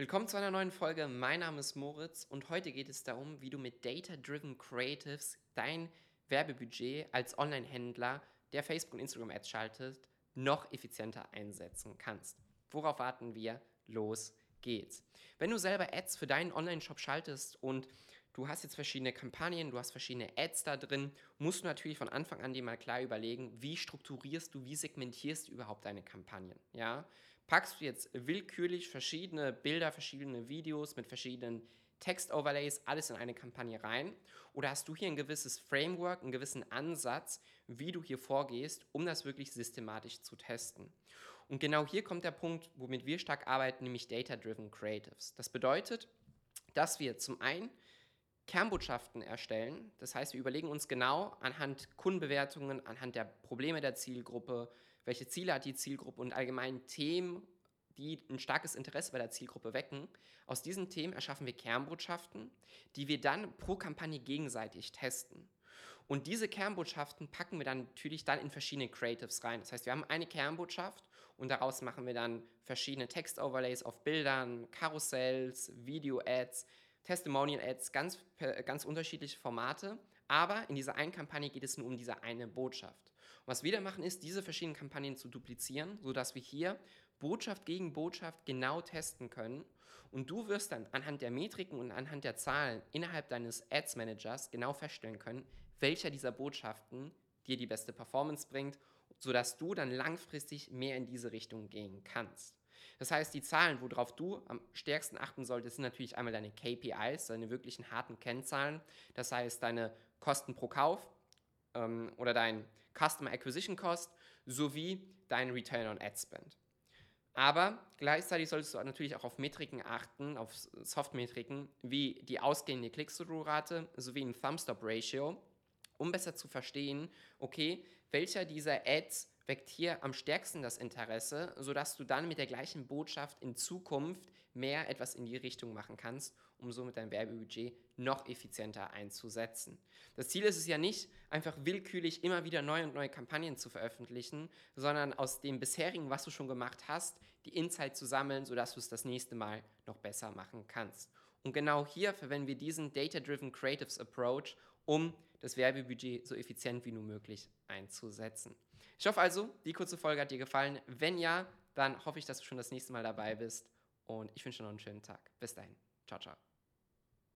Willkommen zu einer neuen Folge. Mein Name ist Moritz und heute geht es darum, wie du mit Data-Driven Creatives dein Werbebudget als Online-Händler, der Facebook und Instagram Ads schaltet, noch effizienter einsetzen kannst. Worauf warten wir? Los geht's. Wenn du selber Ads für deinen Online-Shop schaltest und du hast jetzt verschiedene Kampagnen, du hast verschiedene Ads da drin, musst du natürlich von Anfang an dir mal klar überlegen, wie strukturierst du, wie segmentierst du überhaupt deine Kampagnen. Ja? Packst du jetzt willkürlich verschiedene Bilder, verschiedene Videos mit verschiedenen Text-Overlays, alles in eine Kampagne rein? Oder hast du hier ein gewisses Framework, einen gewissen Ansatz, wie du hier vorgehst, um das wirklich systematisch zu testen? Und genau hier kommt der Punkt, womit wir stark arbeiten, nämlich Data-Driven Creatives. Das bedeutet, dass wir zum einen Kernbotschaften erstellen. Das heißt, wir überlegen uns genau anhand Kundenbewertungen, anhand der Probleme der Zielgruppe, welche Ziele hat die Zielgruppe und allgemein Themen, die ein starkes Interesse bei der Zielgruppe wecken. Aus diesen Themen erschaffen wir Kernbotschaften, die wir dann pro Kampagne gegenseitig testen. Und diese Kernbotschaften packen wir dann natürlich dann in verschiedene Creatives rein. Das heißt, wir haben eine Kernbotschaft und daraus machen wir dann verschiedene Text-Overlays auf Bildern, Karussells, Video-Ads, Testimonial-Ads, ganz, ganz unterschiedliche Formate. Aber in dieser einen Kampagne geht es nur um diese eine Botschaft. Und was wir dann machen, ist, diese verschiedenen Kampagnen zu duplizieren, sodass wir hier Botschaft gegen Botschaft genau testen können. Und du wirst dann anhand der Metriken und anhand der Zahlen innerhalb deines Ads Managers genau feststellen können, welcher dieser Botschaften dir die beste Performance bringt, sodass du dann langfristig mehr in diese Richtung gehen kannst. Das heißt, die Zahlen, worauf du am stärksten achten solltest, sind natürlich einmal deine KPIs, deine wirklichen harten Kennzahlen. Das heißt, deine Kosten pro Kauf ähm, oder dein Customer Acquisition Cost sowie dein Return on Ad Spend. Aber gleichzeitig solltest du natürlich auch auf Metriken achten, auf Softmetriken, wie die ausgehende Click-Through-Rate sowie ein Thumb-Stop-Ratio, um besser zu verstehen, okay, welcher dieser Ads hier am stärksten das Interesse, sodass du dann mit der gleichen Botschaft in Zukunft mehr etwas in die Richtung machen kannst, um somit dein Werbebudget noch effizienter einzusetzen. Das Ziel ist es ja nicht, einfach willkürlich immer wieder neue und neue Kampagnen zu veröffentlichen, sondern aus dem bisherigen, was du schon gemacht hast, die Insight zu sammeln, sodass du es das nächste Mal noch besser machen kannst. Und genau hier verwenden wir diesen Data-Driven Creatives Approach, um das Werbebudget so effizient wie nur möglich einzusetzen. Ich hoffe also, die kurze Folge hat dir gefallen. Wenn ja, dann hoffe ich, dass du schon das nächste Mal dabei bist und ich wünsche dir noch einen schönen Tag. Bis dahin. Ciao, ciao.